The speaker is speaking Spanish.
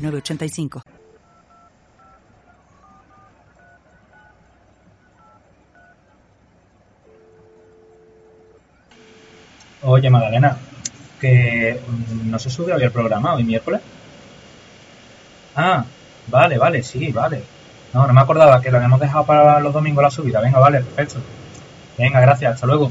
906985. Oye, Magdalena, que mm, no se sube hoy el programa, hoy miércoles. Ah, vale, vale, sí, vale. No, no me acordaba que lo habíamos dejado para los domingos la subida. Venga, vale, perfecto. Venga, gracias, hasta luego.